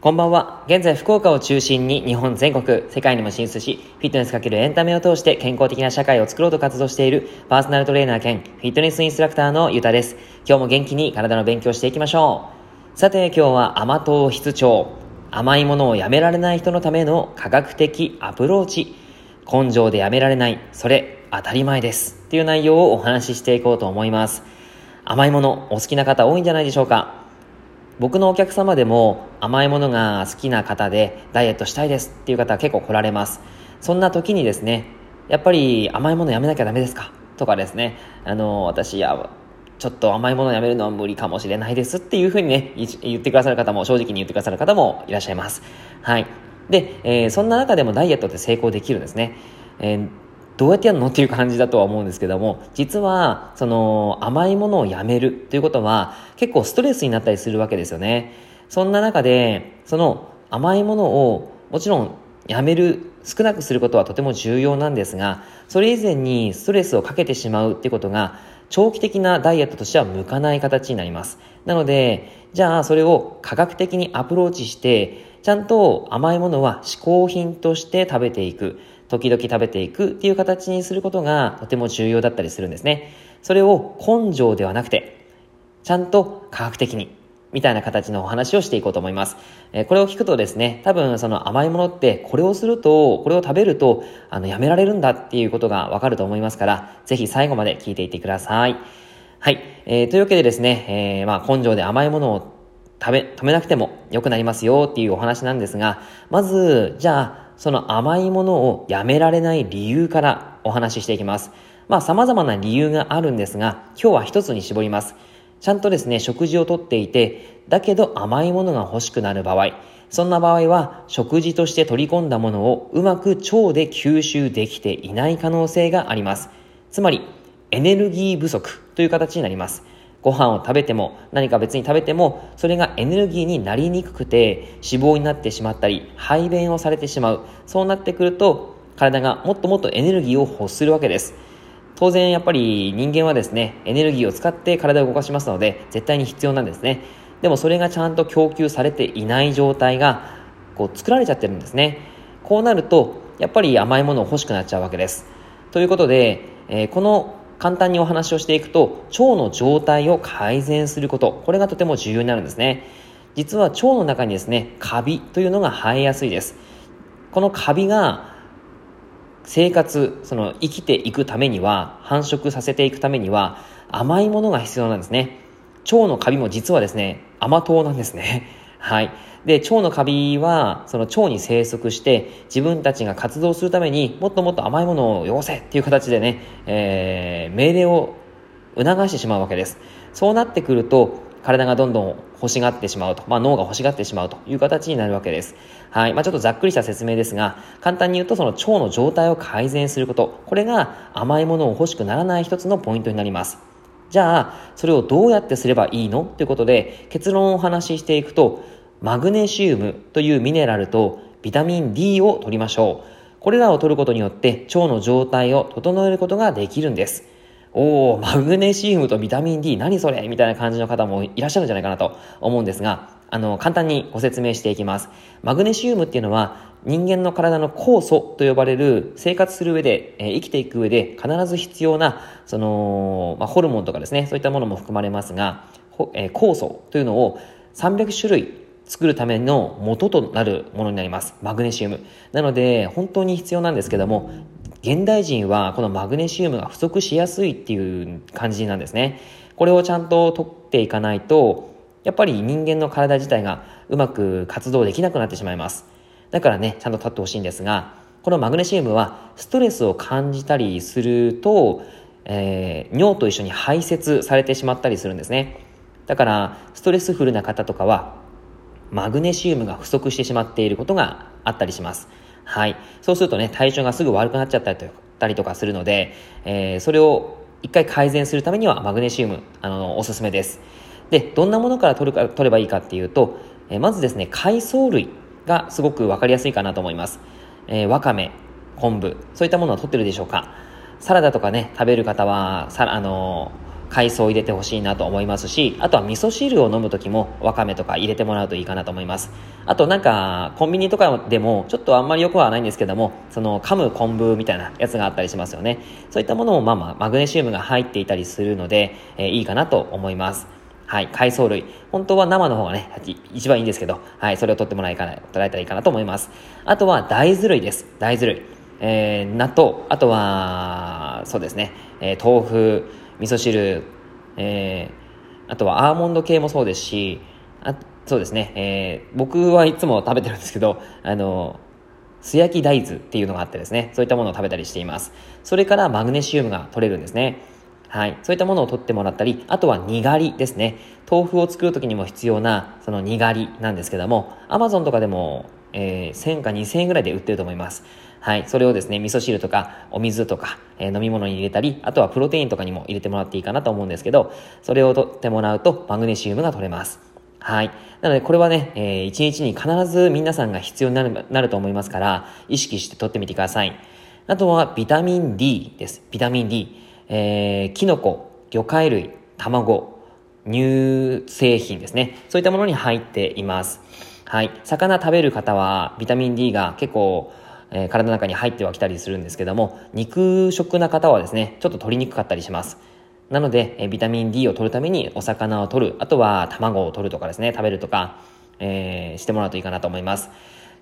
こんばんは。現在、福岡を中心に日本全国、世界にも進出し、フィットネスかけるエンタメを通して健康的な社会を作ろうと活動しているパーソナルトレーナー兼フィットネスインストラクターのゆたです。今日も元気に体の勉強していきましょう。さて、今日は甘党室長。甘いものをやめられない人のための科学的アプローチ。根性でやめられない。それ、当たり前です。っていう内容をお話ししていこうと思います。甘いもの、お好きな方多いんじゃないでしょうか僕のお客様でも甘いものが好きな方でダイエットしたいですっていう方は結構来られます。そんな時にですね、やっぱり甘いものやめなきゃダメですか？とかですね、あの、私、や、ちょっと甘いものやめるのは無理かもしれないですっていうふうにね、言ってくださる方も、正直に言ってくださる方もいらっしゃいます。はい。で、えー、そんな中でもダイエットって成功できるんですね。えーどうやってやるの？っていう感じだとは思うんですけども、実は、その、甘いものをやめるということは、結構ストレスになったりするわけですよね。そんな中で、その甘いものを、もちろんやめる、少なくすることはとても重要なんですが、それ以前にストレスをかけてしまうっていうことが、長期的なダイエットとしては向かない形になります。なので、じゃあそれを科学的にアプローチして、ちゃんと甘いものは嗜好品として食べていく。時々食べていくっていう形にすることがとても重要だったりするんですね。それを根性ではなくて、ちゃんと科学的に、みたいな形のお話をしていこうと思います。え、これを聞くとですね、多分その甘いものってこれをすると、これを食べると、あの、やめられるんだっていうことがわかると思いますから、ぜひ最後まで聞いていってください。はい。えー、というわけでですね、えー、まあ根性で甘いものを食べ、止めなくても良くなりますよっていうお話なんですが、まず、じゃあ、その甘いものをやめられない理由からお話ししていきます。まあ様々な理由があるんですが、今日は一つに絞ります。ちゃんとですね、食事をとっていて、だけど甘いものが欲しくなる場合、そんな場合は食事として取り込んだものをうまく腸で吸収できていない可能性があります。つまり、エネルギー不足という形になります。ご飯を食べても何か別に食べてもそれがエネルギーになりにくくて脂肪になってしまったり排便をされてしまう。そうなってくると体がもっともっとエネルギーを欲するわけです。当然やっぱり人間はですねエネルギーを使って体を動かしますので絶対に必要なんですね。でもそれがちゃんと供給されていない状態がこう作られちゃってるんですね。こうなるとやっぱり甘いものを欲しくなっちゃうわけです。ということで、えー、この簡単にお話をしていくと、腸の状態を改善すること、これがとても重要になるんですね。実は腸の中にですね、カビというのが生えやすいです。このカビが生活、その生きていくためには、繁殖させていくためには、甘いものが必要なんですね。腸のカビも実はですね、甘党なんですね。はい。で、腸のカビは、その腸に生息して、自分たちが活動するためにもっともっと甘いものをよこせっていう形でね、えー、命令を促してしまうわけです。そうなってくると、体がどんどん欲しがってしまうと、まあ、脳が欲しがってしまうという形になるわけです。はい。まあ、ちょっとざっくりした説明ですが、簡単に言うとその腸の状態を改善すること、これが甘いものを欲しくならない一つのポイントになります。じゃあ、それをどうやってすればいいの？ということで、結論をお話ししていくと、マグネシウムというミネラルとビタミン D を取りましょう。これらを取ることによって腸の状態を整えることができるんです。おー、マグネシウムとビタミン D 何それ？みたいな感じの方もいらっしゃるんじゃないかなと思うんですが、あの、簡単にご説明していきます。マグネシウムっていうのは人間の体の酵素と呼ばれる生活する上で、えー、生きていく上で必ず必要な、その、まあ、ホルモンとかですね、そういったものも含まれますが、えー、酵素というのを300種類作るための元となるものになります。マグネシウム。なので、本当に必要なんですけども、現代人はこのマグネシウムが不足しやすいっていう感じなんですね。これをちゃんと取っていかないと、やっぱり人間の体自体がうまく活動できなくなってしまいます。だからね、ちゃんと立ってほしいんですが、このマグネシウムはストレスを感じたりすると、えー、尿と一緒に排泄されてしまったりするんですね。だから、ストレスフルな方とかは、マグネシウムが不足してしまっていることがあったりします。はい。そうするとね、体調がすぐ悪くなっちゃったりとかするので、えー、それを一回改善するためにはマグネシウム、あの、おすすめです。で、どんなものから取るか、取ればいいかっていうと、え、まずですね、海藻類。がすごくわかりやすいかなと思います。えー、わかめ、昆布、そういったものは取ってるでしょうかサラダとかね、食べる方は、さあのー海藻を入れてほしいなと思いますし、あとは味噌汁を飲む時もわかめとか入れてもらうといいかなと思います。あとなんか、コンビニとかでも、ちょっとあんまりよくはないんですけども、その噛む昆布みたいなやつがあったりしますよね。そういったものもまあまあ、マグネシウムが入っていたりするので、えー、いいかなと思います。はい、海藻類。本当は生の方がね、一番いいんですけど、はい、それを取ってもらえたらいいかなと思います。あとは大豆類です。大豆類。えー、納豆、あとは、そうですね、えー、豆腐、味噌汁、えー、あとはアーモンド系もそうですし、あそうですね、えー、僕はいつも食べてるんですけど、あの、素焼き大豆っていうのがあってですね、そういったものを食べたりしています。それからマグネシウムが取れるんですね。はい。そういったものを取ってもらったり、あとはにがりですね。豆腐を作るときにも必要な、そのにがりなんですけども、アマゾンとかでも、えー、1000か2000円ぐらいで売ってると思います。はい。それをですね、味噌汁とか、お水とか、えー、飲み物に入れたり、あとはプロテインとかにも入れてもらっていいかなと思うんですけど、それを取ってもらうと、マグネシウムが取れます。はい。なので、これはね、えー、1日に必ず皆さんが必要になる、なると思いますから、意識して取ってみてください。あとは、ビタミン D です。ビタミン D。えー、キノコ、魚介類、卵、乳製品ですね。そういったものに入っています。はい。魚食べる方は、ビタミン D が結構、えー、体の中に入ってはきたりするんですけども、肉食な方はですね、ちょっと取りにくかったりします。なので、えー、ビタミン D を取るためにお魚を取る、あとは卵を取るとかですね、食べるとか、えー、してもらうといいかなと思います。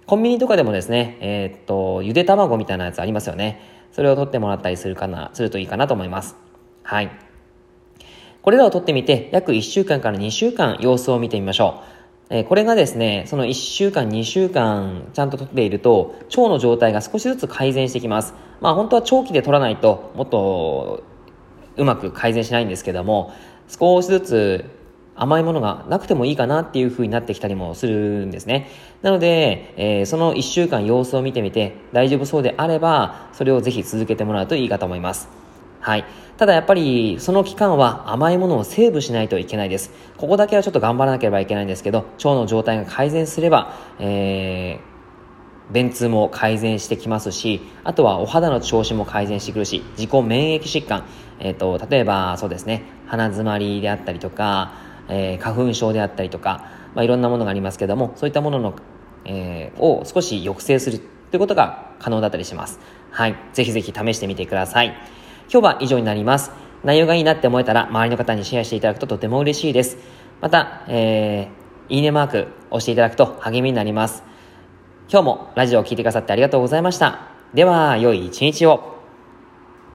コンビニとかでもですね、えー、っと、ゆで卵みたいなやつありますよね。それを取ってもらったりするかな、するといいかなと思います。はい。これらを取ってみて、約1週間から2週間様子を見てみましょう。えこれがですね、その1週間、2週間ちゃんと取っていると、腸の状態が少しずつ改善してきます。まあ本当は長期で取らないと、もっとうまく改善しないんですけども、少しずつ甘いものがなくてもいいかなっていう風になってきたりもするんですね。なので、えー、その1週間様子を見てみて大丈夫そうであれば、それをぜひ続けてもらうといいかと思います。はい。ただやっぱり、その期間は甘いものをセーブしないといけないです。ここだけはちょっと頑張らなければいけないんですけど、腸の状態が改善すれば、えー、便通も改善してきますし、あとはお肌の調子も改善してくるし、自己免疫疾患、えっ、ー、と、例えばそうですね、鼻詰まりであったりとか、えー、花粉症であったりとか、まあ、いろんなものがありますけども、そういったものの、えー、を少し抑制するということが可能だったりします。はい。ぜひぜひ試してみてください。今日は以上になります。内容がいいなって思えたら、周りの方にシェアしていただくととても嬉しいです。また、えー、いいねマーク押していただくと励みになります。今日もラジオを聴いてくださってありがとうございました。では、良い一日を。